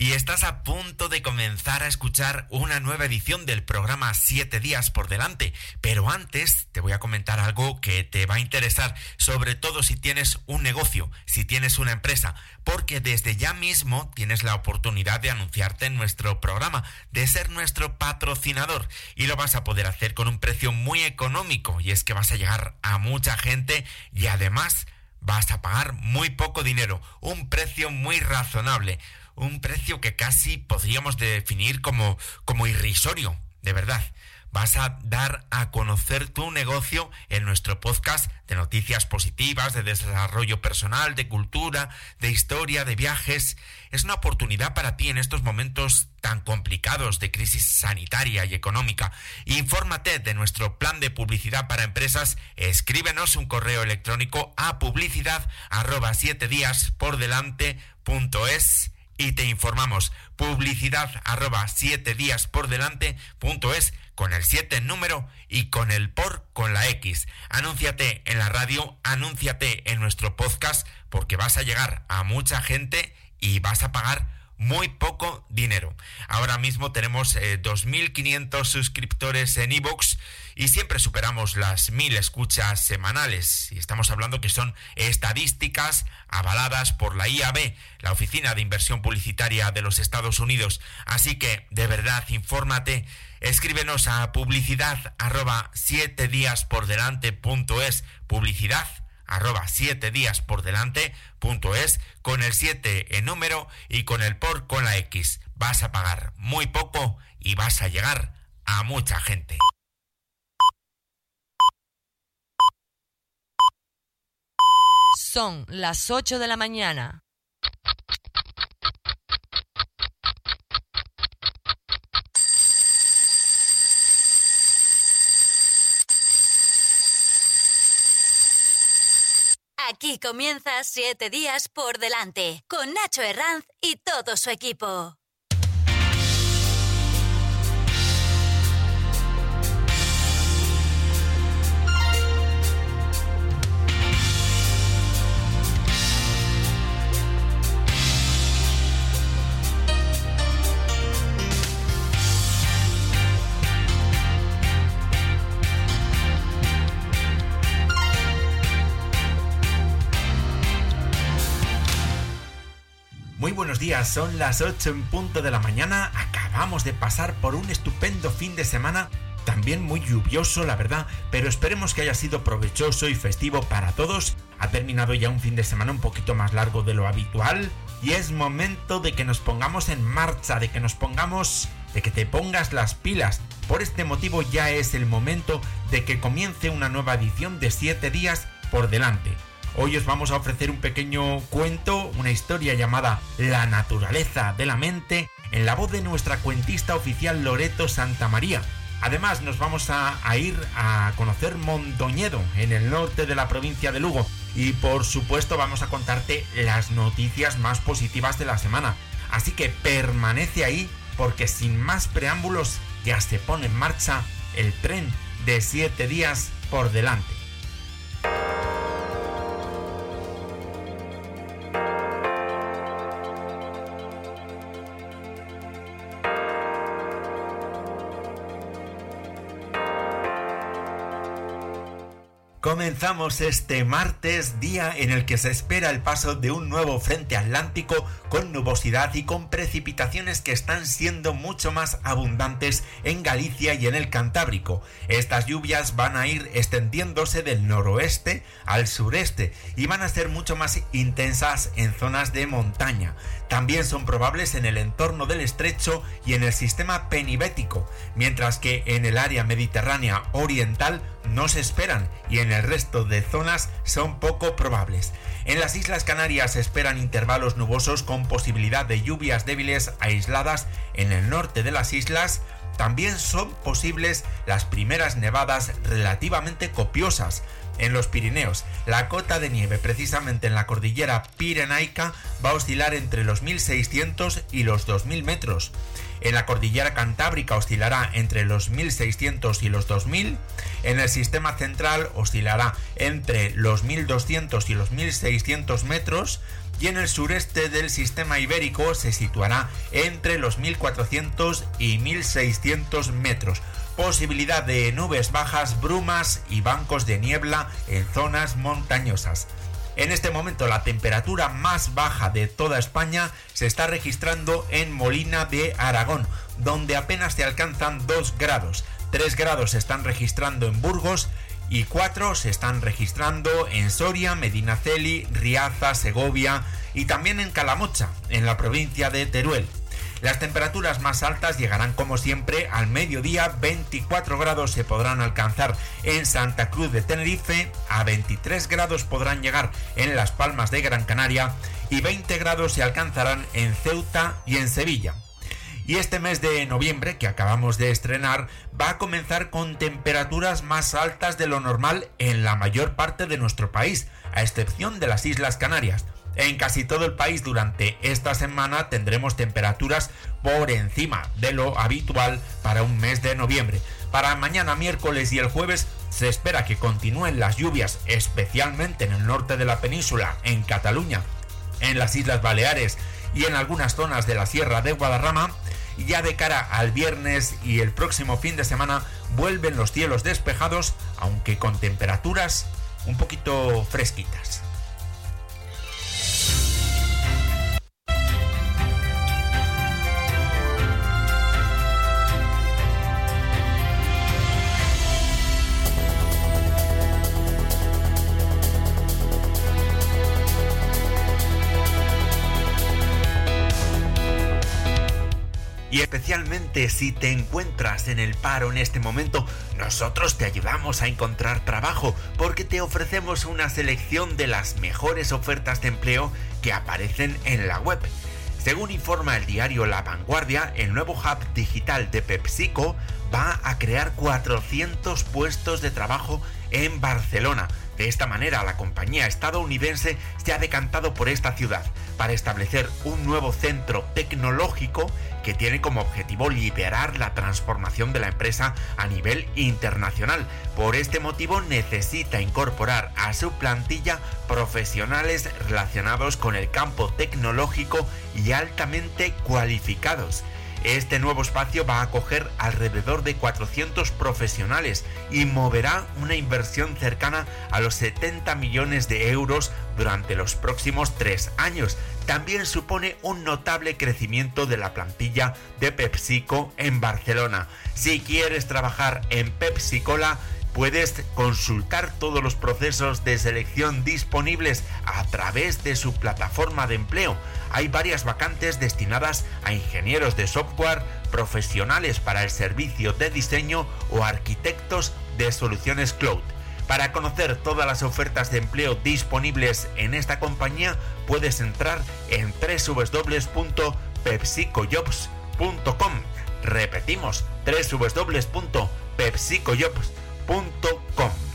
y estás a punto de comenzar a escuchar una nueva edición del programa 7 días por delante. Pero antes te voy a comentar algo que te va a interesar, sobre todo si tienes un negocio, si tienes una empresa, porque desde ya mismo tienes la oportunidad de anunciarte en nuestro programa, de ser nuestro patrocinador y lo vas a poder hacer con un precio muy económico y es que vas a llegar a mucha gente y además vas a pagar muy poco dinero, un precio muy razonable un precio que casi podríamos definir como, como irrisorio, de verdad. Vas a dar a conocer tu negocio en nuestro podcast de noticias positivas, de desarrollo personal, de cultura, de historia, de viajes. Es una oportunidad para ti en estos momentos tan complicados de crisis sanitaria y económica. Infórmate de nuestro plan de publicidad para empresas. Escríbenos un correo electrónico a publicidad arroba siete días por delante es y te informamos publicidad arroba siete días por delante punto es con el 7 en número y con el por con la X. Anúnciate en la radio, anúnciate en nuestro podcast porque vas a llegar a mucha gente y vas a pagar muy poco dinero. Ahora mismo tenemos 2.500 eh, suscriptores en iVoox y siempre superamos las 1.000 escuchas semanales. Y estamos hablando que son estadísticas avaladas por la IAB, la Oficina de Inversión Publicitaria de los Estados Unidos. Así que, de verdad, infórmate. Escríbenos a publicidad arroba 7 días por delante punto es publicidad arroba 7 días por delante punto es con el 7 en número y con el por con la X. Vas a pagar muy poco y vas a llegar a mucha gente. Son las 8 de la mañana. Aquí comienza Siete Días por Delante, con Nacho Herranz y todo su equipo. Días, son las 8 en punto de la mañana, acabamos de pasar por un estupendo fin de semana, también muy lluvioso la verdad, pero esperemos que haya sido provechoso y festivo para todos. Ha terminado ya un fin de semana un poquito más largo de lo habitual y es momento de que nos pongamos en marcha, de que nos pongamos, de que te pongas las pilas. Por este motivo ya es el momento de que comience una nueva edición de 7 días por delante. Hoy os vamos a ofrecer un pequeño cuento, una historia llamada La naturaleza de la mente, en la voz de nuestra cuentista oficial Loreto Santa María. Además nos vamos a, ir a conocer Mondoñedo, en el norte de la provincia de Lugo. Y por supuesto vamos a contarte las noticias más positivas de la semana. Así que permanece ahí porque sin más preámbulos ya se pone en marcha el tren de 7 días por delante. Comenzamos este martes, día en el que se espera el paso de un nuevo frente atlántico con nubosidad y con precipitaciones que están siendo mucho más abundantes en Galicia y en el Cantábrico. Estas lluvias van a ir extendiéndose del noroeste al sureste y van a ser mucho más intensas en zonas de montaña. También son probables en el entorno del estrecho y en el sistema penibético, mientras que en el área mediterránea oriental no se esperan y en el resto de zonas son poco probables. En las Islas Canarias se esperan intervalos nubosos con posibilidad de lluvias débiles aisladas en el norte de las islas. También son posibles las primeras nevadas relativamente copiosas, en los Pirineos. La cota de nieve precisamente en la cordillera pirenaica va a oscilar entre los 1600 y los 2000 metros. En la cordillera cantábrica oscilará entre los 1600 y los 2000. En el sistema central oscilará entre los 1200 y los 1600 metros y en el sureste del sistema ibérico se situará entre los 1400 y 1600 metros. Posibilidad de nubes bajas, brumas y bancos de niebla en zonas montañosas. En este momento la temperatura más baja de toda España se está registrando en Molina de Aragón, donde apenas se alcanzan 2 grados. 3 grados se están registrando en Burgos y 4 se están registrando en Soria, Medinaceli, Riaza, Segovia y también en Calamocha, en la provincia de Teruel. Las temperaturas más altas llegarán como siempre al mediodía, 24 grados se podrán alcanzar en Santa Cruz de Tenerife, a 23 grados podrán llegar en Las Palmas de Gran Canaria y 20 grados se alcanzarán en Ceuta y en Sevilla. Y este mes de noviembre que acabamos de estrenar va a comenzar con temperaturas más altas de lo normal en la mayor parte de nuestro país, a excepción de las Islas Canarias. En casi todo el país durante esta semana tendremos temperaturas por encima de lo habitual para un mes de noviembre. Para mañana miércoles y el jueves se espera que continúen las lluvias, especialmente en el norte de la península, en Cataluña, en las Islas Baleares y en algunas zonas de la Sierra de Guadarrama. Y ya de cara al viernes y el próximo fin de semana vuelven los cielos despejados, aunque con temperaturas un poquito fresquitas. Especialmente si te encuentras en el paro en este momento, nosotros te ayudamos a encontrar trabajo porque te ofrecemos una selección de las mejores ofertas de empleo que aparecen en la web. Según informa el diario La Vanguardia, el nuevo hub digital de PepsiCo va a crear 400 puestos de trabajo en Barcelona. De esta manera, la compañía estadounidense se ha decantado por esta ciudad para establecer un nuevo centro tecnológico que tiene como objetivo liderar la transformación de la empresa a nivel internacional. Por este motivo necesita incorporar a su plantilla profesionales relacionados con el campo tecnológico y altamente cualificados. Este nuevo espacio va a acoger alrededor de 400 profesionales y moverá una inversión cercana a los 70 millones de euros durante los próximos tres años. También supone un notable crecimiento de la plantilla de PepsiCo en Barcelona. Si quieres trabajar en PepsiCola, Puedes consultar todos los procesos de selección disponibles a través de su plataforma de empleo. Hay varias vacantes destinadas a ingenieros de software, profesionales para el servicio de diseño o arquitectos de soluciones cloud. Para conocer todas las ofertas de empleo disponibles en esta compañía, puedes entrar en www.pepsicojobs.com. Repetimos, www.pepsicojobs.com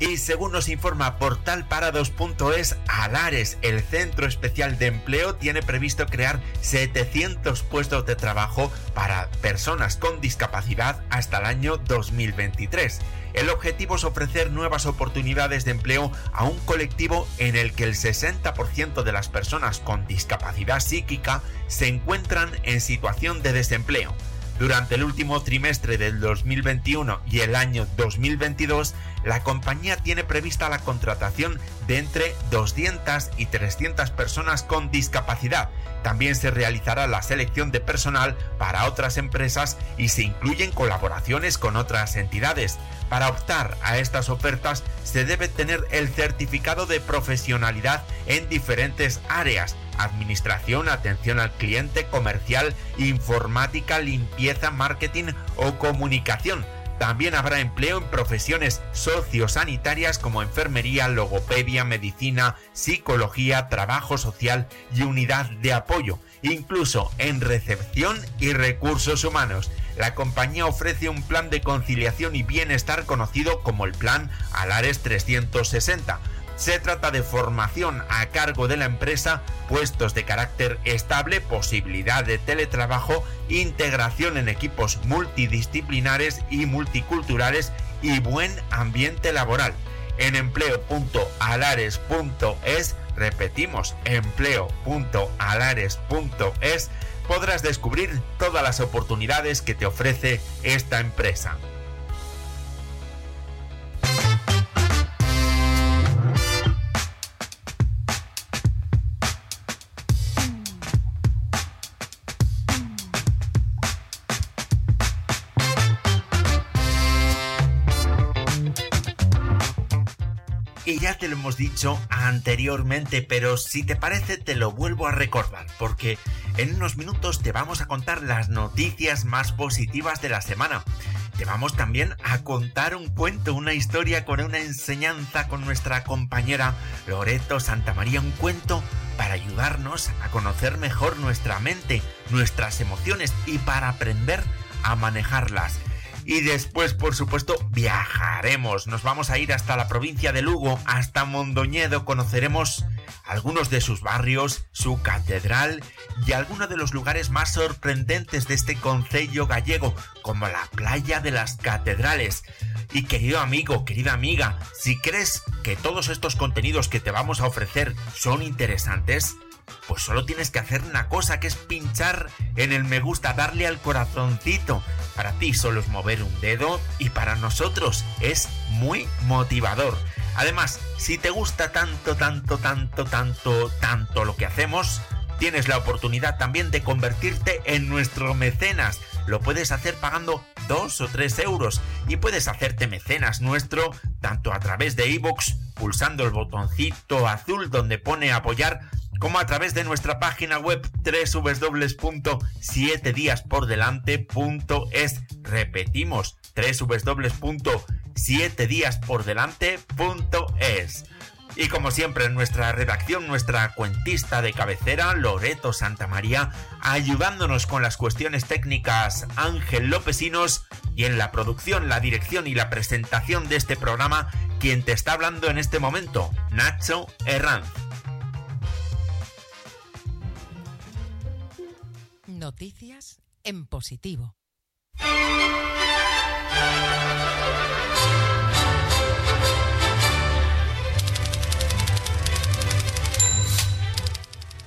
y según nos informa portalparados.es, Alares, el centro especial de empleo, tiene previsto crear 700 puestos de trabajo para personas con discapacidad hasta el año 2023. El objetivo es ofrecer nuevas oportunidades de empleo a un colectivo en el que el 60% de las personas con discapacidad psíquica se encuentran en situación de desempleo. Durante el último trimestre del 2021 y el año 2022, la compañía tiene prevista la contratación de entre 200 y 300 personas con discapacidad. También se realizará la selección de personal para otras empresas y se incluyen colaboraciones con otras entidades. Para optar a estas ofertas se debe tener el certificado de profesionalidad en diferentes áreas, administración, atención al cliente, comercial, informática, limpieza, marketing o comunicación. También habrá empleo en profesiones sociosanitarias como enfermería, logopedia, medicina, psicología, trabajo social y unidad de apoyo, incluso en recepción y recursos humanos la compañía ofrece un plan de conciliación y bienestar conocido como el Plan Alares 360. Se trata de formación a cargo de la empresa, puestos de carácter estable, posibilidad de teletrabajo, integración en equipos multidisciplinares y multiculturales y buen ambiente laboral. En empleo.alares.es, repetimos, empleo.alares.es, podrás descubrir todas las oportunidades que te ofrece esta empresa. Hemos dicho anteriormente, pero si te parece te lo vuelvo a recordar, porque en unos minutos te vamos a contar las noticias más positivas de la semana. Te vamos también a contar un cuento, una historia con una enseñanza con nuestra compañera Loreto Santamaría, un cuento para ayudarnos a conocer mejor nuestra mente, nuestras emociones y para aprender a manejarlas. Y después, por supuesto, viajaremos. Nos vamos a ir hasta la provincia de Lugo, hasta Mondoñedo. Conoceremos algunos de sus barrios, su catedral y algunos de los lugares más sorprendentes de este concello gallego, como la playa de las catedrales. Y querido amigo, querida amiga, si crees que todos estos contenidos que te vamos a ofrecer son interesantes, pues solo tienes que hacer una cosa que es pinchar en el me gusta, darle al corazoncito. Para ti solo es mover un dedo y para nosotros es muy motivador. Además, si te gusta tanto, tanto, tanto, tanto, tanto lo que hacemos, tienes la oportunidad también de convertirte en nuestro mecenas. Lo puedes hacer pagando 2 o 3 euros y puedes hacerte mecenas nuestro tanto a través de iVoox, pulsando el botoncito azul donde pone apoyar como a través de nuestra página web www.7diaspordelante.es. Repetimos, www.7diaspordelante.es. Y como siempre en nuestra redacción, nuestra cuentista de cabecera, Loreto Santamaría, ayudándonos con las cuestiones técnicas, Ángel Lópezinos, y en la producción, la dirección y la presentación de este programa, quien te está hablando en este momento, Nacho Herranz. Noticias en positivo.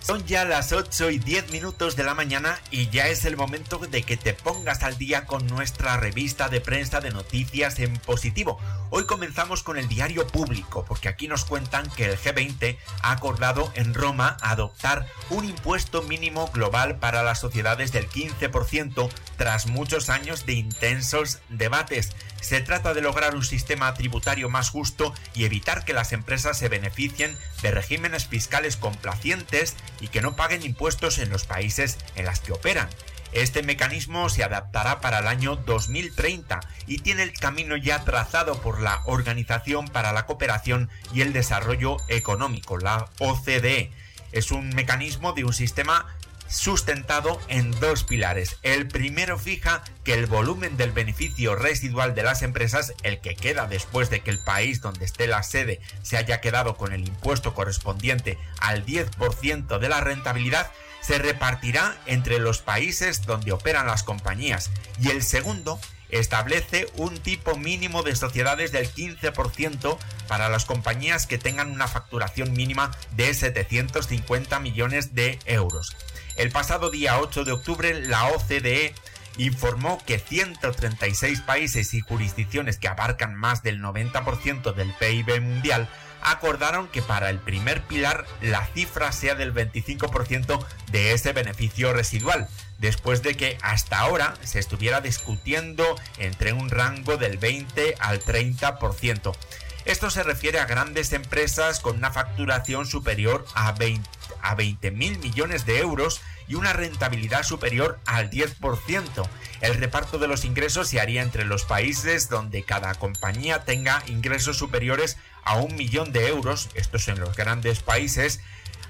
Son ya las 8 y 10 minutos de la mañana y ya es el momento de que te pongas al día con nuestra revista de prensa de noticias en positivo. Hoy comenzamos con el diario público porque aquí nos cuentan que el G20 ha acordado en Roma adoptar un impuesto mínimo global para las sociedades del 15% tras muchos años de intensos debates. Se trata de lograr un sistema tributario más justo y evitar que las empresas se beneficien de regímenes fiscales complacientes y que no paguen impuestos en los países en los que operan. Este mecanismo se adaptará para el año 2030 y tiene el camino ya trazado por la Organización para la Cooperación y el Desarrollo Económico, la OCDE. Es un mecanismo de un sistema sustentado en dos pilares. El primero fija que el volumen del beneficio residual de las empresas, el que queda después de que el país donde esté la sede se haya quedado con el impuesto correspondiente al 10% de la rentabilidad, se repartirá entre los países donde operan las compañías. Y el segundo establece un tipo mínimo de sociedades del 15% para las compañías que tengan una facturación mínima de 750 millones de euros. El pasado día 8 de octubre, la OCDE informó que 136 países y jurisdicciones que abarcan más del 90% del PIB mundial acordaron que para el primer pilar la cifra sea del 25% de ese beneficio residual, después de que hasta ahora se estuviera discutiendo entre un rango del 20 al 30%. Esto se refiere a grandes empresas con una facturación superior a 20 a 20 mil millones de euros y una rentabilidad superior al 10%. El reparto de los ingresos se haría entre los países donde cada compañía tenga ingresos superiores a un millón de euros, estos en los grandes países,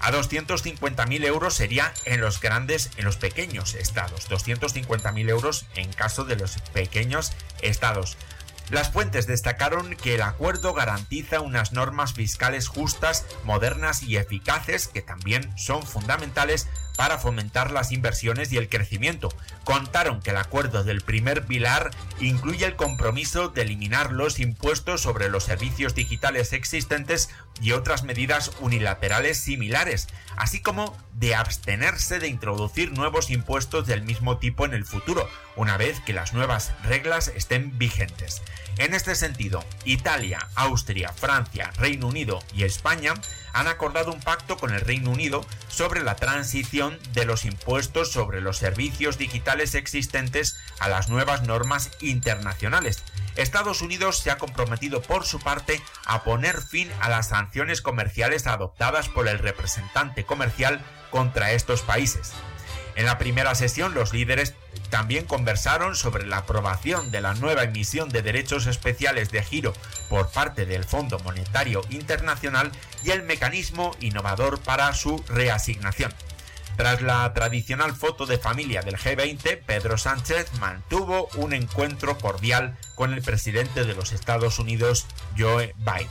a 250.000 euros sería en los grandes, en los pequeños estados. 250.000 euros en caso de los pequeños estados. Las fuentes destacaron que el acuerdo garantiza unas normas fiscales justas, modernas y eficaces que también son fundamentales para fomentar las inversiones y el crecimiento. Contaron que el acuerdo del primer pilar incluye el compromiso de eliminar los impuestos sobre los servicios digitales existentes y otras medidas unilaterales similares, así como de abstenerse de introducir nuevos impuestos del mismo tipo en el futuro, una vez que las nuevas reglas estén vigentes. En este sentido, Italia, Austria, Francia, Reino Unido y España han acordado un pacto con el Reino Unido sobre la transición de los impuestos sobre los servicios digitales existentes a las nuevas normas internacionales. Estados Unidos se ha comprometido por su parte a poner fin a las sanciones comerciales adoptadas por el representante comercial contra estos países. En la primera sesión los líderes también conversaron sobre la aprobación de la nueva emisión de derechos especiales de giro por parte del Fondo Monetario Internacional y el mecanismo innovador para su reasignación. Tras la tradicional foto de familia del G20, Pedro Sánchez mantuvo un encuentro cordial con el presidente de los Estados Unidos, Joe Biden.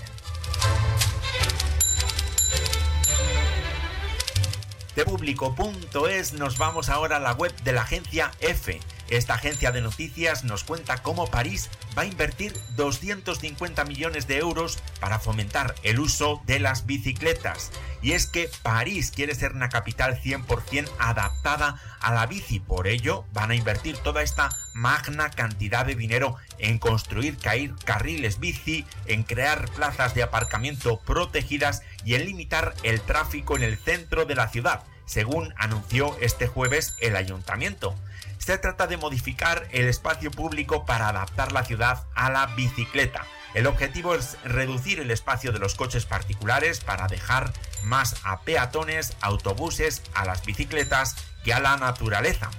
De público.es nos vamos ahora a la web de la agencia F. Esta agencia de noticias nos cuenta cómo París va a invertir 250 millones de euros para fomentar el uso de las bicicletas. Y es que París quiere ser una capital 100% adaptada a la bici. Por ello, van a invertir toda esta magna cantidad de dinero en construir carriles bici, en crear plazas de aparcamiento protegidas y en limitar el tráfico en el centro de la ciudad, según anunció este jueves el ayuntamiento. Se trata de modificar el espacio público para adaptar la ciudad a la bicicleta. El objetivo es reducir el espacio de los coches particulares para dejar más a peatones, autobuses, a las bicicletas que a la naturaleza.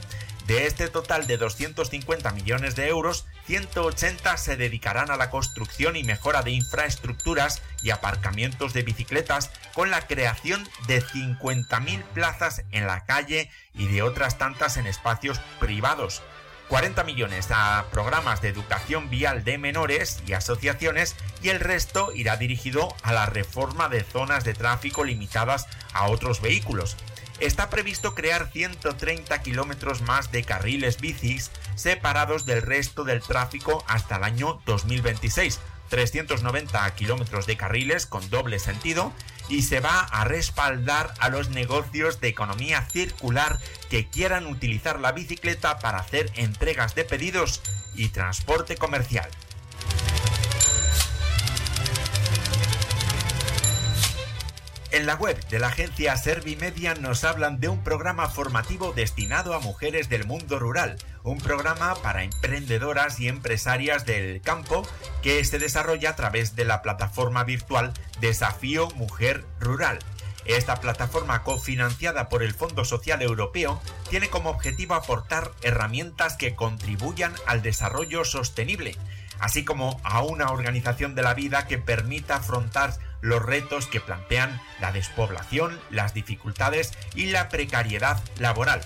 De este total de 250 millones de euros, 180 se dedicarán a la construcción y mejora de infraestructuras y aparcamientos de bicicletas con la creación de 50.000 plazas en la calle y de otras tantas en espacios privados. 40 millones a programas de educación vial de menores y asociaciones y el resto irá dirigido a la reforma de zonas de tráfico limitadas a otros vehículos está previsto crear 130 kilómetros más de carriles bicis separados del resto del tráfico hasta el año 2026, 390 kilómetros de carriles con doble sentido y se va a respaldar a los negocios de economía circular que quieran utilizar la bicicleta para hacer entregas de pedidos y transporte comercial. En la web de la agencia Servimedia nos hablan de un programa formativo destinado a mujeres del mundo rural, un programa para emprendedoras y empresarias del campo que se desarrolla a través de la plataforma virtual Desafío Mujer Rural. Esta plataforma cofinanciada por el Fondo Social Europeo tiene como objetivo aportar herramientas que contribuyan al desarrollo sostenible, así como a una organización de la vida que permita afrontar los retos que plantean la despoblación, las dificultades y la precariedad laboral.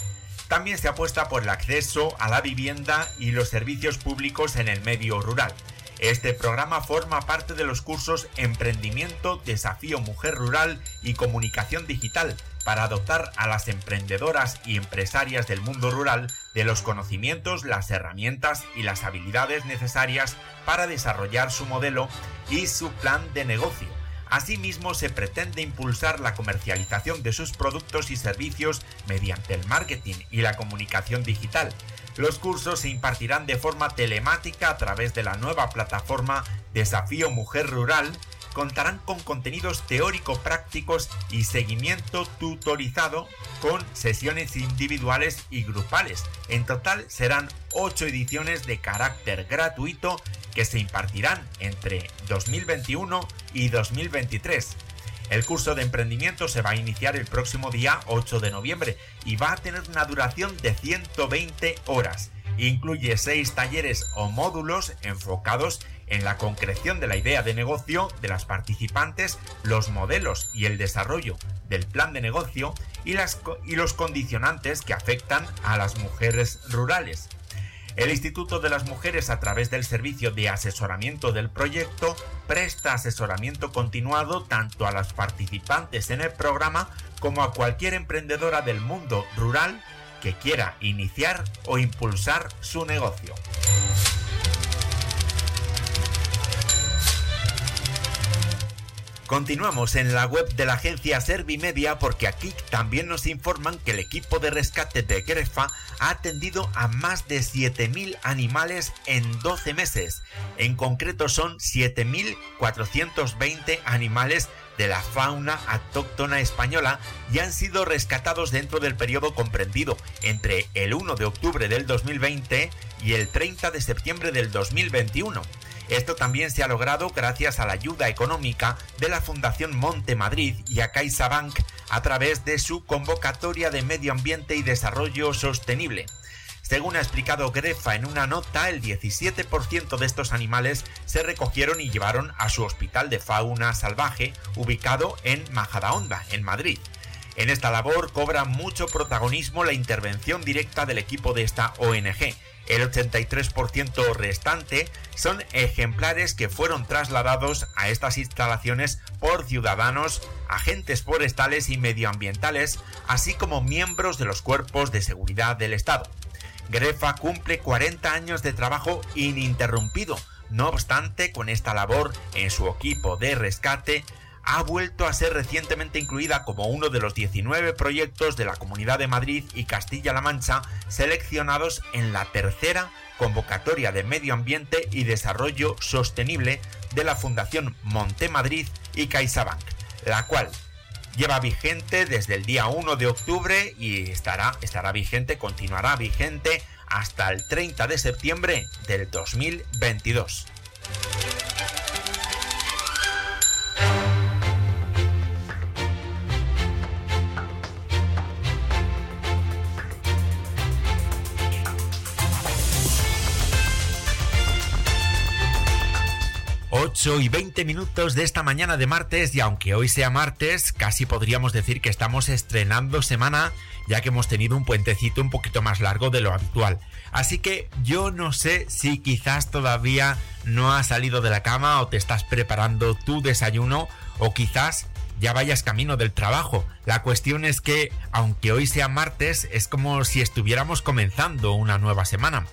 También se apuesta por el acceso a la vivienda y los servicios públicos en el medio rural. Este programa forma parte de los cursos Emprendimiento, Desafío Mujer Rural y Comunicación Digital para adoptar a las emprendedoras y empresarias del mundo rural de los conocimientos, las herramientas y las habilidades necesarias para desarrollar su modelo y su plan de negocio Asimismo, se pretende impulsar la comercialización de sus productos y servicios mediante el marketing y la comunicación digital. Los cursos se impartirán de forma telemática a través de la nueva plataforma Desafío Mujer Rural, contarán con contenidos teórico-prácticos y seguimiento tutorizado con sesiones individuales y grupales. En total serán 8 ediciones de carácter gratuito que se impartirán entre 2021 y 2023. El curso de emprendimiento se va a iniciar el próximo día 8 de noviembre y va a tener una duración de 120 horas. Incluye 6 talleres o módulos enfocados en la concreción de la idea de negocio de las participantes, los modelos y el desarrollo del plan de negocio y, las, y los condicionantes que afectan a las mujeres rurales. El Instituto de las Mujeres, a través del servicio de asesoramiento del proyecto, presta asesoramiento continuado tanto a las participantes en el programa como a cualquier emprendedora del mundo rural que quiera iniciar o impulsar su negocio. Continuamos en la web de la agencia Servimedia porque aquí también nos informan que el equipo de rescate de Grefa ha atendido a más de 7.000 animales en 12 meses. En concreto son 7.420 animales de la fauna autóctona española y han sido rescatados dentro del periodo comprendido entre el 1 de octubre del 2020 y el 30 de septiembre del 2021. Esto también se ha logrado gracias a la ayuda económica de la Fundación Monte Madrid y a CaixaBank a través de su convocatoria de Medio Ambiente y Desarrollo Sostenible. Según ha explicado Grefa en una nota, el 17% de estos animales se recogieron y llevaron a su hospital de fauna salvaje ubicado en Majadahonda, en Madrid. En esta labor cobra mucho protagonismo la intervención directa del equipo de esta ONG, el 83% restante son ejemplares que fueron trasladados a estas instalaciones por ciudadanos, agentes forestales y medioambientales, así como miembros de los cuerpos de seguridad del Estado. Grefa cumple 40 años de trabajo ininterrumpido. No obstante, con esta labor en su equipo de rescate, ha vuelto a ser recientemente incluida como uno de los 19 proyectos de la Comunidad de Madrid y Castilla-La Mancha seleccionados en la tercera convocatoria de Medio Ambiente y Desarrollo Sostenible de la Fundación Montemadrid y CaixaBank, la cual lleva vigente desde el día 1 de octubre y estará, estará vigente, continuará vigente hasta el 30 de septiembre del 2022. 8 y 20 minutos de esta mañana de martes y aunque hoy sea martes, casi podríamos decir que estamos estrenando semana ya que hemos tenido un puentecito un poquito más largo de lo habitual. Así que yo no sé si quizás todavía no has salido de la cama o te estás preparando tu desayuno o quizás ya vayas camino del trabajo. La cuestión es que, aunque hoy sea martes, es como si estuviéramos comenzando una nueva semana.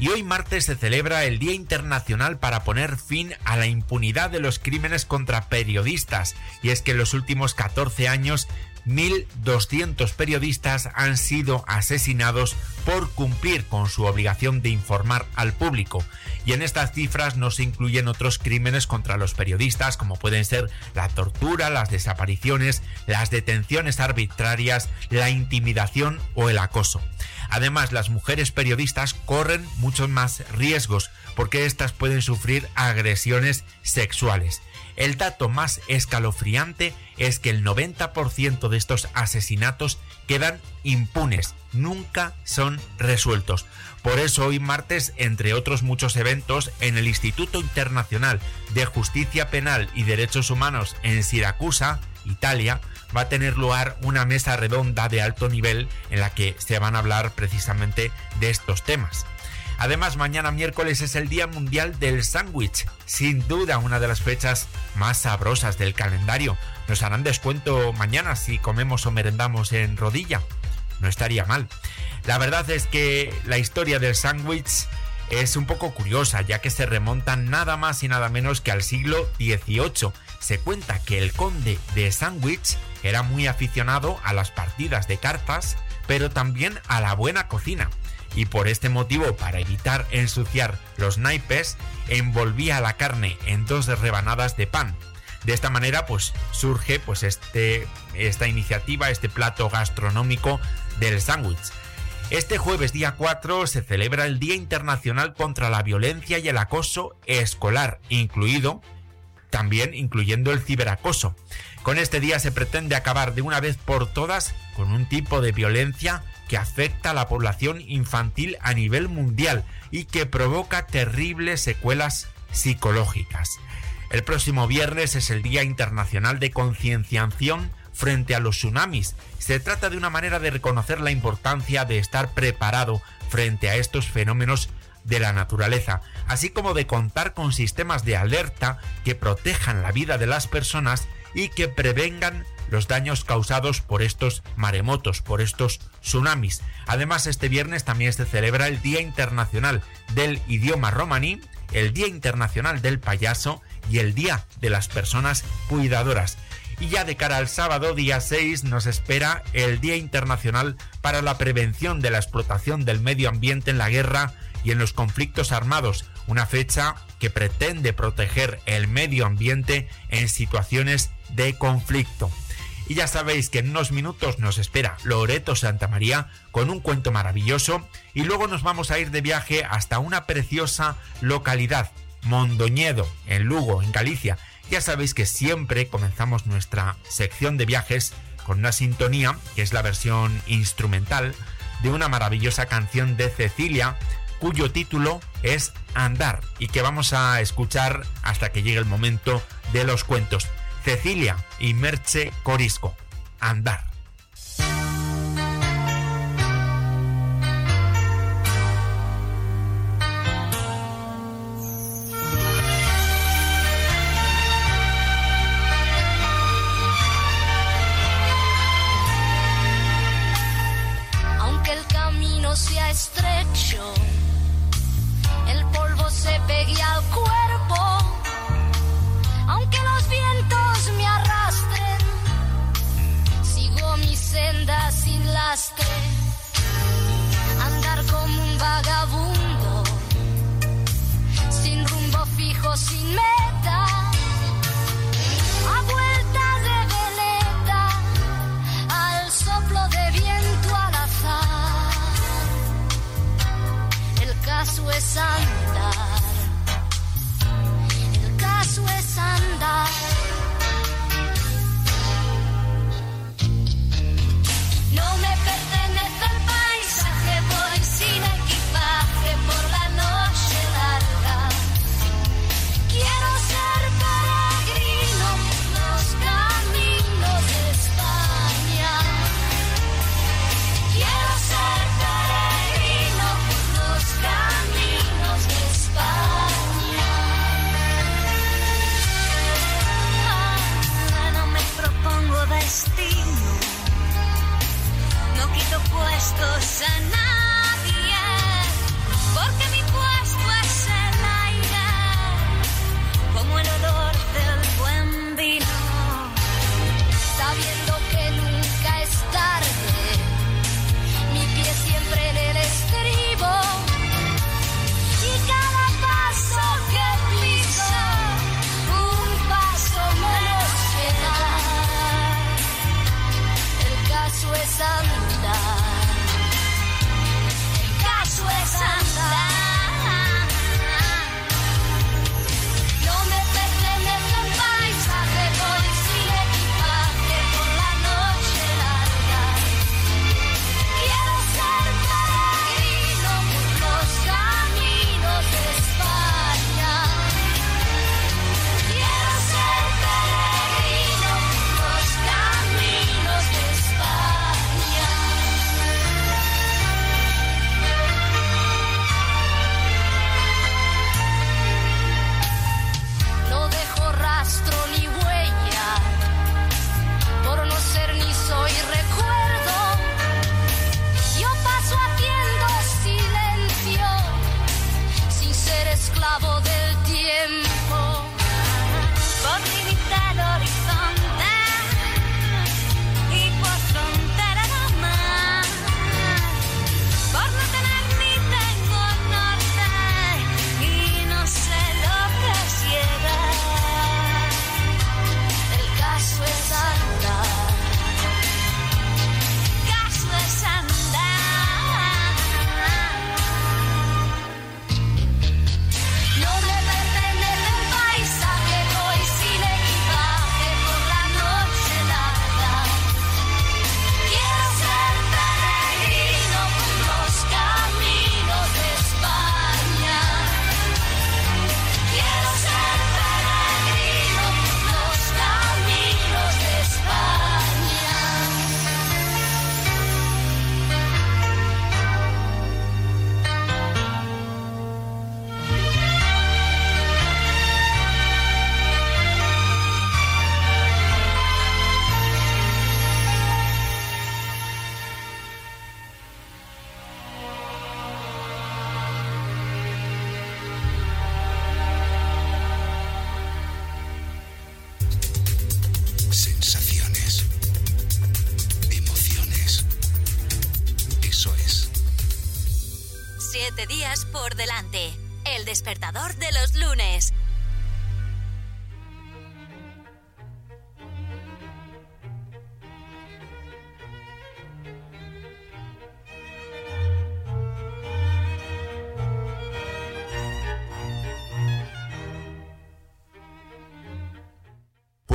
Y hoy martes se celebra el Día Internacional para poner fin a la impunidad de los crímenes contra periodistas. Y es que en los últimos 14 años 1.200 periodistas han sido asesinados por cumplir con su obligación de informar al público. Y en estas cifras no se incluyen otros crímenes contra los periodistas como pueden ser la tortura, las desapariciones, las detenciones arbitrarias, la intimidación o el acoso. Además, las mujeres periodistas corren muchos más riesgos porque éstas pueden sufrir agresiones sexuales. El dato más escalofriante es que el 90% de estos asesinatos quedan impunes, nunca son resueltos. Por eso hoy martes, entre otros muchos eventos, en el Instituto Internacional de Justicia Penal y Derechos Humanos en Siracusa, Italia, va a tener lugar una mesa redonda de alto nivel en la que se van a hablar precisamente de estos temas. Además, mañana miércoles es el Día Mundial del Sándwich, sin duda una de las fechas más sabrosas del calendario. Nos harán descuento mañana si comemos o merendamos en rodilla. No estaría mal. La verdad es que la historia del sándwich es un poco curiosa, ya que se remonta nada más y nada menos que al siglo XVIII. Se cuenta que el conde de Sandwich era muy aficionado a las partidas de cartas, pero también a la buena cocina. Y por este motivo, para evitar ensuciar los naipes, envolvía la carne en dos rebanadas de pan. De esta manera, pues surge pues este, esta iniciativa, este plato gastronómico del sándwich. Este jueves día 4 se celebra el Día Internacional contra la Violencia y el Acoso Escolar, incluido también incluyendo el ciberacoso. Con este día se pretende acabar de una vez por todas con un tipo de violencia que afecta a la población infantil a nivel mundial y que provoca terribles secuelas psicológicas. El próximo viernes es el Día Internacional de Concienciación frente a los tsunamis. Se trata de una manera de reconocer la importancia de estar preparado frente a estos fenómenos de la naturaleza, así como de contar con sistemas de alerta que protejan la vida de las personas y que prevengan los daños causados por estos maremotos, por estos tsunamis. Además, este viernes también se celebra el Día Internacional del Idioma Romaní, el Día Internacional del Payaso y el Día de las Personas Cuidadoras. Y ya de cara al sábado, día 6, nos espera el Día Internacional para la Prevención de la Explotación del Medio Ambiente en la Guerra y en los Conflictos Armados, una fecha que pretende proteger el medio ambiente en situaciones de conflicto. Y ya sabéis que en unos minutos nos espera Loreto Santa María con un cuento maravilloso y luego nos vamos a ir de viaje hasta una preciosa localidad, Mondoñedo, en Lugo, en Galicia. Ya sabéis que siempre comenzamos nuestra sección de viajes con una sintonía, que es la versión instrumental, de una maravillosa canción de Cecilia, cuyo título es Andar y que vamos a escuchar hasta que llegue el momento de los cuentos. Cecilia y Merche Corisco. Andar. tonight.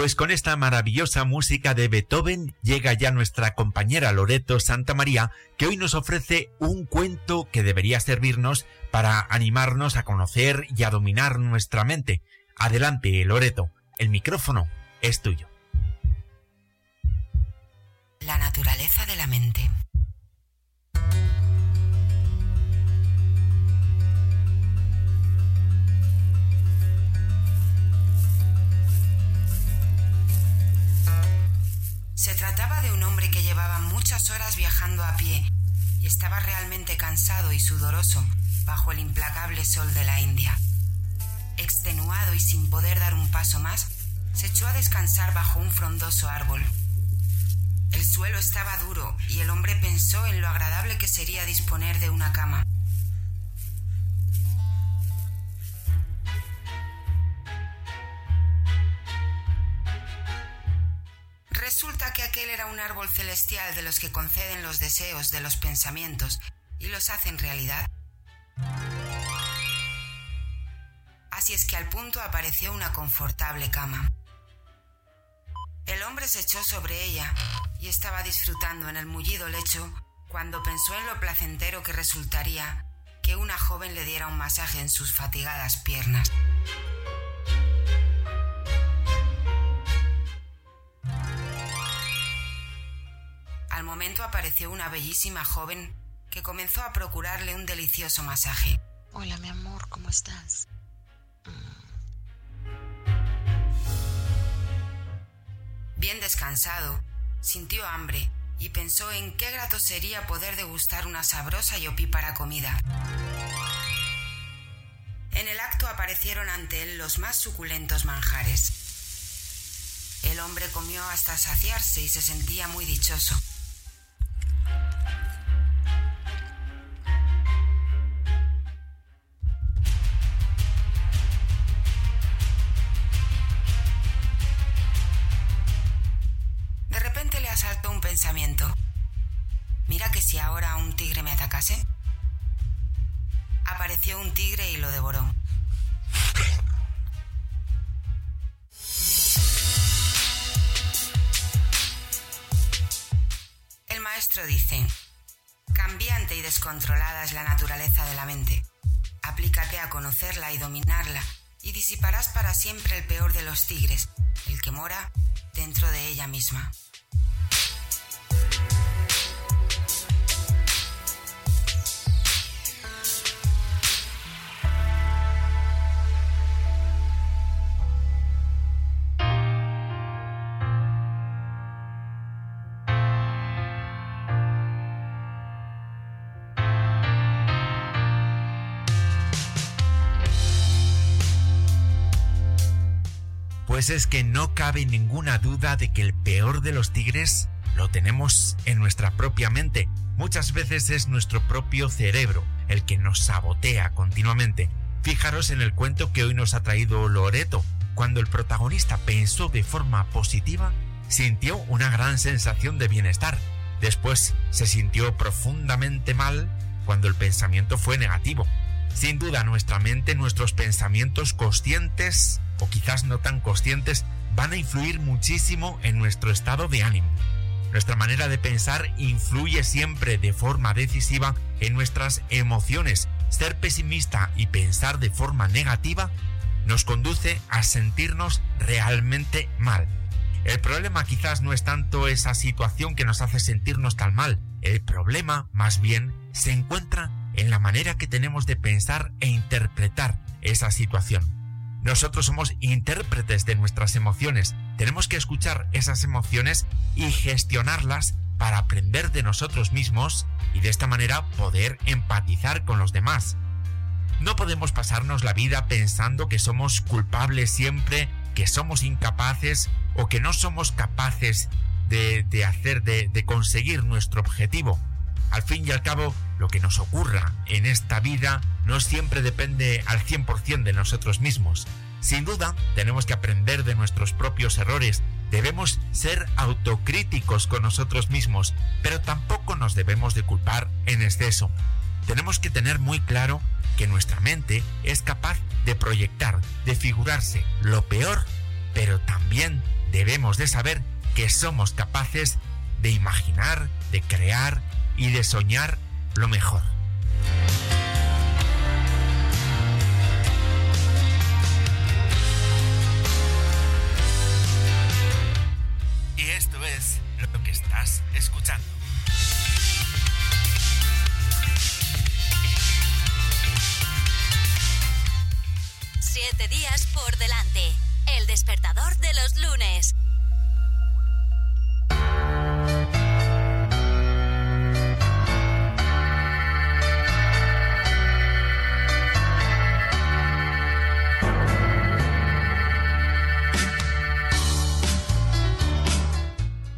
Pues con esta maravillosa música de Beethoven llega ya nuestra compañera Loreto Santa María, que hoy nos ofrece un cuento que debería servirnos para animarnos a conocer y a dominar nuestra mente. Adelante, Loreto, el micrófono es tuyo. La naturaleza de la mente. Se trataba de un hombre que llevaba muchas horas viajando a pie y estaba realmente cansado y sudoroso bajo el implacable sol de la India. Extenuado y sin poder dar un paso más, se echó a descansar bajo un frondoso árbol. El suelo estaba duro y el hombre pensó en lo agradable que sería disponer de una cama. Resulta que aquel era un árbol celestial de los que conceden los deseos de los pensamientos y los hacen realidad. Así es que al punto apareció una confortable cama. El hombre se echó sobre ella y estaba disfrutando en el mullido lecho cuando pensó en lo placentero que resultaría que una joven le diera un masaje en sus fatigadas piernas. Momento apareció una bellísima joven que comenzó a procurarle un delicioso masaje. Hola, mi amor, ¿cómo estás? Bien descansado, sintió hambre y pensó en qué grato sería poder degustar una sabrosa y opípara comida. En el acto aparecieron ante él los más suculentos manjares. El hombre comió hasta saciarse y se sentía muy dichoso. Descontrolada es la naturaleza de la mente. Aplícate a conocerla y dominarla y disiparás para siempre el peor de los tigres, el que mora dentro de ella misma. Pues es que no cabe ninguna duda de que el peor de los tigres lo tenemos en nuestra propia mente. Muchas veces es nuestro propio cerebro el que nos sabotea continuamente. Fijaros en el cuento que hoy nos ha traído Loreto. Cuando el protagonista pensó de forma positiva, sintió una gran sensación de bienestar. Después se sintió profundamente mal cuando el pensamiento fue negativo. Sin duda nuestra mente, nuestros pensamientos conscientes o quizás no tan conscientes van a influir muchísimo en nuestro estado de ánimo. Nuestra manera de pensar influye siempre de forma decisiva en nuestras emociones. Ser pesimista y pensar de forma negativa nos conduce a sentirnos realmente mal. El problema quizás no es tanto esa situación que nos hace sentirnos tan mal. El problema, más bien, se encuentra en la manera que tenemos de pensar e interpretar esa situación. Nosotros somos intérpretes de nuestras emociones. Tenemos que escuchar esas emociones y gestionarlas para aprender de nosotros mismos y de esta manera poder empatizar con los demás. No podemos pasarnos la vida pensando que somos culpables siempre, que somos incapaces o que no somos capaces de, hacer, de conseguir nuestro objetivo. Al fin y al cabo, lo que nos ocurra en esta vida no siempre depende al 100% de nosotros mismos. Sin duda, tenemos que aprender de nuestros propios errores, debemos ser autocríticos con nosotros mismos, pero tampoco nos debemos de culpar en exceso. Tenemos que tener muy claro que nuestra mente es capaz de proyectar, de figurarse lo peor, pero también debemos de saber que somos capaces de imaginar, de crear y de soñar lo mejor. Y esto es lo que estás escuchando. Siete días por delante. El despertador de los lunes.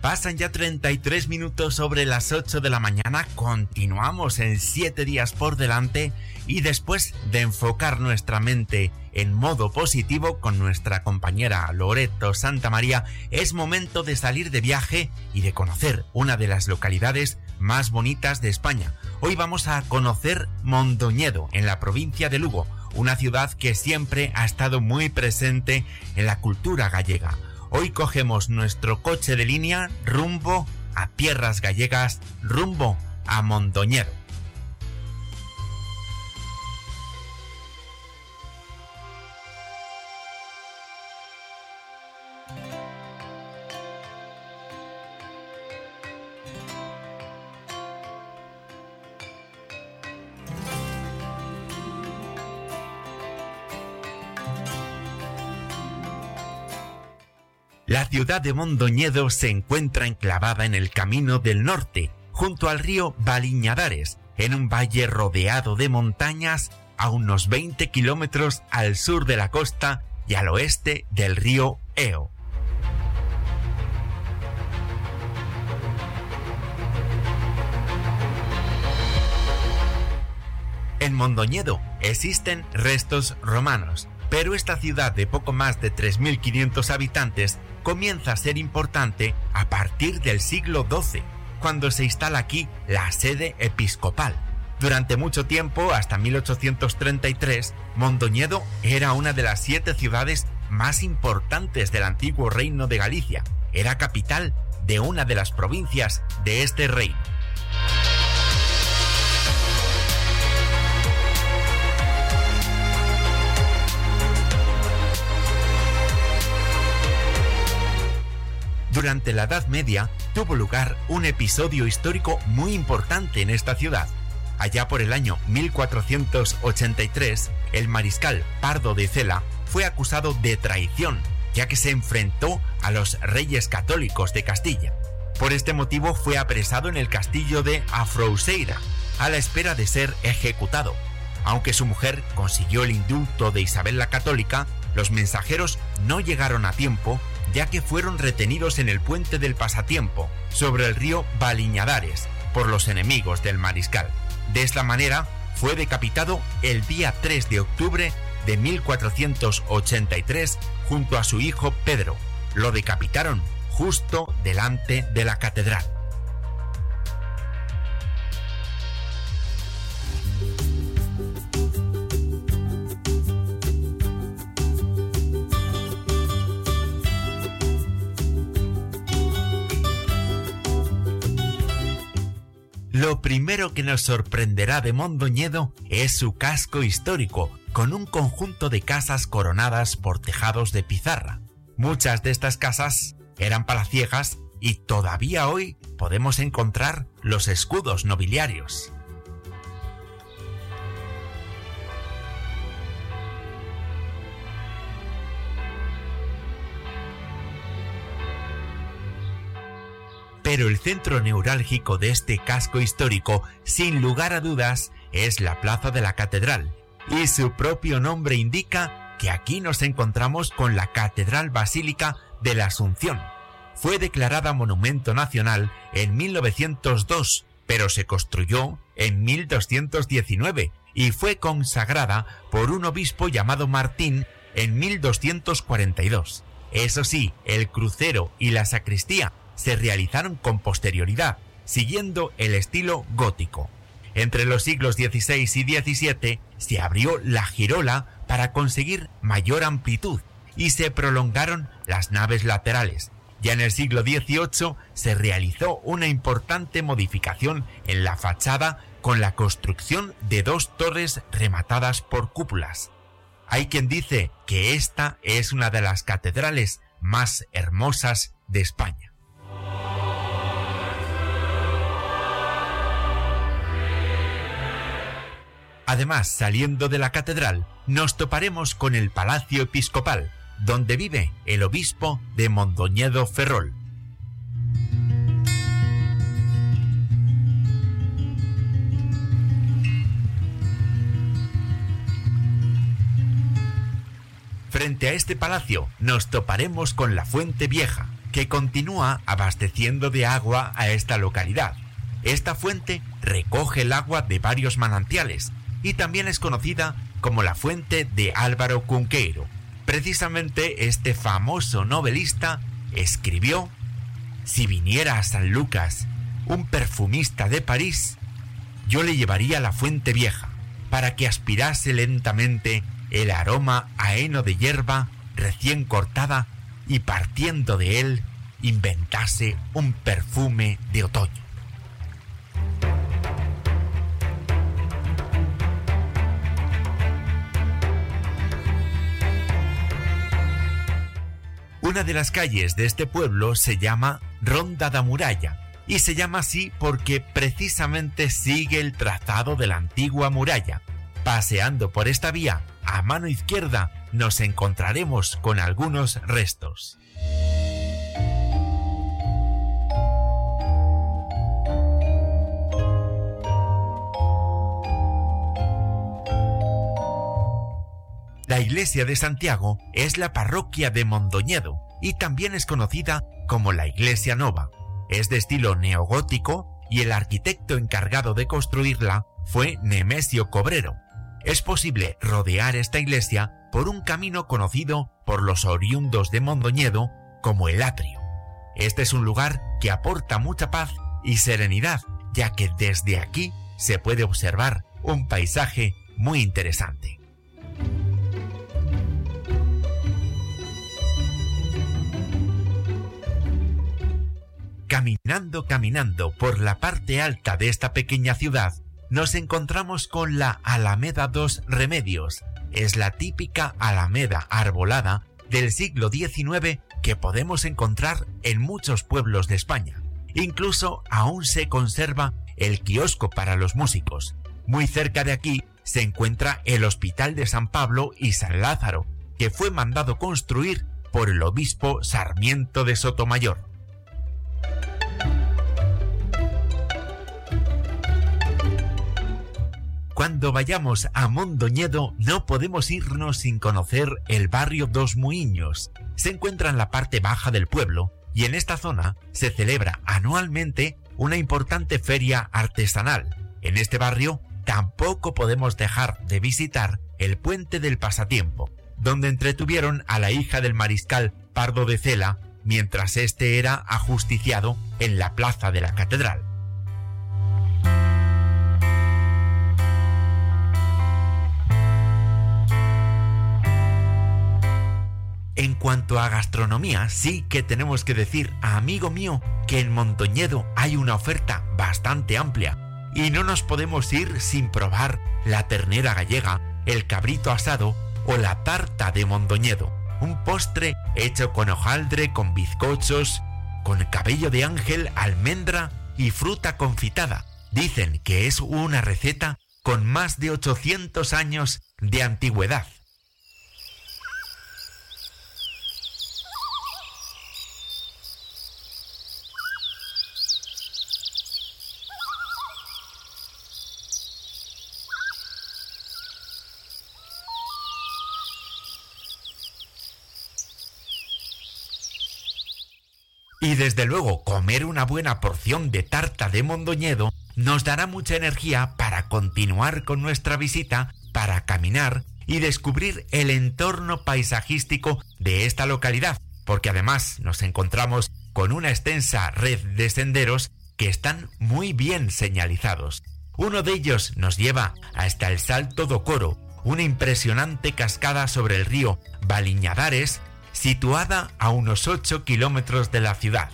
Pasan ya 33 minutos sobre las 8 de la mañana, continuamos en 7 días por delante y después de enfocar nuestra mente en modo positivo con nuestra compañera Loreto Santa María, es momento de salir de viaje y de conocer una de las localidades más bonitas de España. Hoy vamos a conocer Mondoñedo, en la provincia de Lugo, una ciudad que siempre ha estado muy presente en la cultura gallega. Hoy cogemos nuestro coche de línea rumbo a tierras gallegas, rumbo a Mondoñedo. Ciudad de Mondoñedo se encuentra enclavada en el camino del norte, junto al río Baliñadares, en un valle rodeado de montañas a unos 20 kilómetros al sur de la costa y al oeste del río Eo. En Mondoñedo existen restos romanos, pero esta ciudad de poco más de 3.500 habitantes comienza a ser importante a partir del siglo XII, cuando se instala aquí la sede episcopal. Durante mucho tiempo, hasta 1833, Mondoñedo era una de las siete ciudades más importantes del antiguo reino de Galicia. Era capital de una de las provincias de este reino. Durante la Edad Media tuvo lugar un episodio histórico muy importante en esta ciudad. Allá por el año 1483, el mariscal Pardo de Cela fue acusado de traición, ya que se enfrentó a los reyes católicos de Castilla. Por este motivo fue apresado en el castillo de Afrouseira, a la espera de ser ejecutado. Aunque su mujer consiguió el indulto de Isabel la Católica, los mensajeros no llegaron a tiempo ya que fueron retenidos en el puente del pasatiempo, sobre el río Baliñadares, por los enemigos del mariscal. De esta manera, fue decapitado el día 3 de octubre de 1483 junto a su hijo Pedro. Lo decapitaron justo delante de la catedral. Lo primero que nos sorprenderá de Mondoñedo es su casco histórico, con un conjunto de casas coronadas por tejados de pizarra. Muchas de estas casas eran palaciegas y todavía hoy podemos encontrar los escudos nobiliarios. Pero el centro neurálgico de este casco histórico, sin lugar a dudas, es la Plaza de la Catedral, y su propio nombre indica que aquí nos encontramos con la Catedral Basílica de la Asunción. Fue declarada Monumento Nacional en 1902, pero se construyó en 1219 y fue consagrada por un obispo llamado Martín en 1242. Eso sí, el crucero y la sacristía se realizaron con posterioridad, siguiendo el estilo gótico. Entre los siglos XVI y XVII se abrió la girola para conseguir mayor amplitud y se prolongaron las naves laterales. Ya en el siglo XVIII se realizó una importante modificación en la fachada con la construcción de dos torres rematadas por cúpulas. Hay quien dice que esta es una de las catedrales más hermosas de España. Además, saliendo de la catedral, nos toparemos con el Palacio Episcopal, donde vive el obispo de Mondoñedo Ferrol. Frente a este palacio nos toparemos con la Fuente Vieja, que continúa abasteciendo de agua a esta localidad. Esta fuente recoge el agua de varios manantiales, y también es conocida como la fuente de Álvaro Cunqueiro. Precisamente este famoso novelista escribió, Si viniera a San Lucas un perfumista de París, yo le llevaría la fuente vieja para que aspirase lentamente el aroma a heno de hierba recién cortada y partiendo de él inventase un perfume de otoño. Una de las calles de este pueblo se llama Ronda da Muralla y se llama así porque precisamente sigue el trazado de la antigua muralla. Paseando por esta vía, a mano izquierda nos encontraremos con algunos restos. La iglesia de Santiago es la parroquia de Mondoñedo y también es conocida como la iglesia nova. Es de estilo neogótico y el arquitecto encargado de construirla fue Nemesio Cobrero. Es posible rodear esta iglesia por un camino conocido por los oriundos de Mondoñedo como el atrio. Este es un lugar que aporta mucha paz y serenidad, ya que desde aquí se puede observar un paisaje muy interesante. Caminando, caminando por la parte alta de esta pequeña ciudad, nos encontramos con la Alameda dos Remedios. Es la típica alameda arbolada del siglo XIX que podemos encontrar en muchos pueblos de España. Incluso aún se conserva el kiosco para los músicos. Muy cerca de aquí se encuentra el Hospital de San Pablo y San Lázaro, que fue mandado construir por el obispo Sarmiento de Sotomayor. Cuando vayamos a Mondoñedo no podemos irnos sin conocer el barrio Dos Muiños. Se encuentra en la parte baja del pueblo y en esta zona se celebra anualmente una importante feria artesanal. En este barrio tampoco podemos dejar de visitar el puente del pasatiempo, donde entretuvieron a la hija del mariscal Pardo de Cela mientras éste era ajusticiado en la plaza de la catedral. En cuanto a gastronomía, sí que tenemos que decir, amigo mío, que en Montoñedo hay una oferta bastante amplia y no nos podemos ir sin probar la ternera gallega, el cabrito asado o la tarta de Mondoñedo, un postre hecho con hojaldre, con bizcochos, con cabello de ángel, almendra y fruta confitada. Dicen que es una receta con más de 800 años de antigüedad. Y desde luego comer una buena porción de tarta de Mondoñedo nos dará mucha energía para continuar con nuestra visita, para caminar y descubrir el entorno paisajístico de esta localidad, porque además nos encontramos con una extensa red de senderos que están muy bien señalizados. Uno de ellos nos lleva hasta el Salto do Coro, una impresionante cascada sobre el río Baliñadares, situada a unos 8 kilómetros de la ciudad.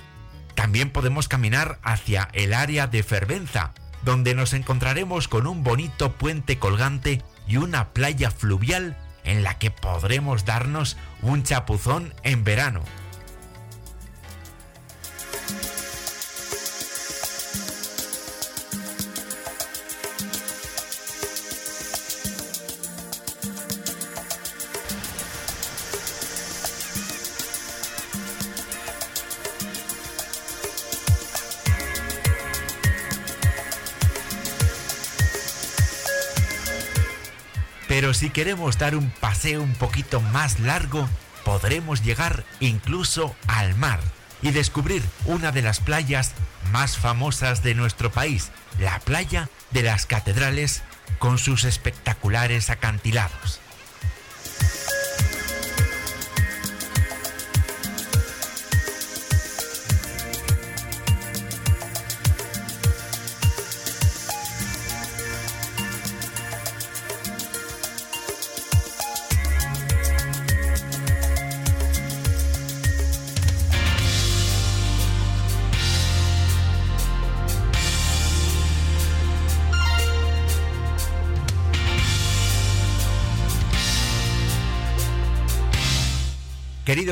También podemos caminar hacia el área de Fervenza, donde nos encontraremos con un bonito puente colgante y una playa fluvial en la que podremos darnos un chapuzón en verano. Si queremos dar un paseo un poquito más largo, podremos llegar incluso al mar y descubrir una de las playas más famosas de nuestro país, la playa de las catedrales con sus espectaculares acantilados.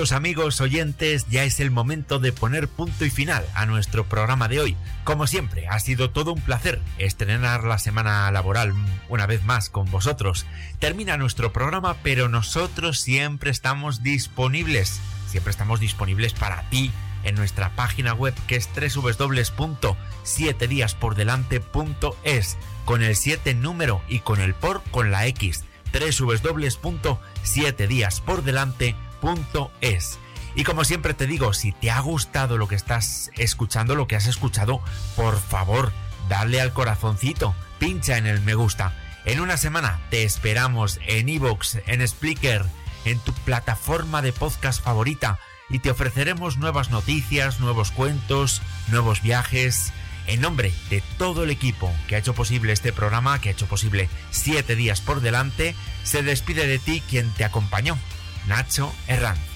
Amigos oyentes, ya es el momento de poner punto y final a nuestro programa de hoy. Como siempre, ha sido todo un placer estrenar la semana laboral una vez más con vosotros. Termina nuestro programa, pero nosotros siempre estamos disponibles. Siempre estamos disponibles para ti en nuestra página web que es www.7diaspordelante.es con el 7 número y con el por con la X www.7diaspordelante.es es. Y como siempre te digo, si te ha gustado lo que estás escuchando, lo que has escuchado, por favor, dale al corazoncito, pincha en el me gusta. En una semana te esperamos en Evox, en Spreaker, en tu plataforma de podcast favorita y te ofreceremos nuevas noticias, nuevos cuentos, nuevos viajes. En nombre de todo el equipo que ha hecho posible este programa, que ha hecho posible siete días por delante, se despide de ti quien te acompañó, Nacho Herranz.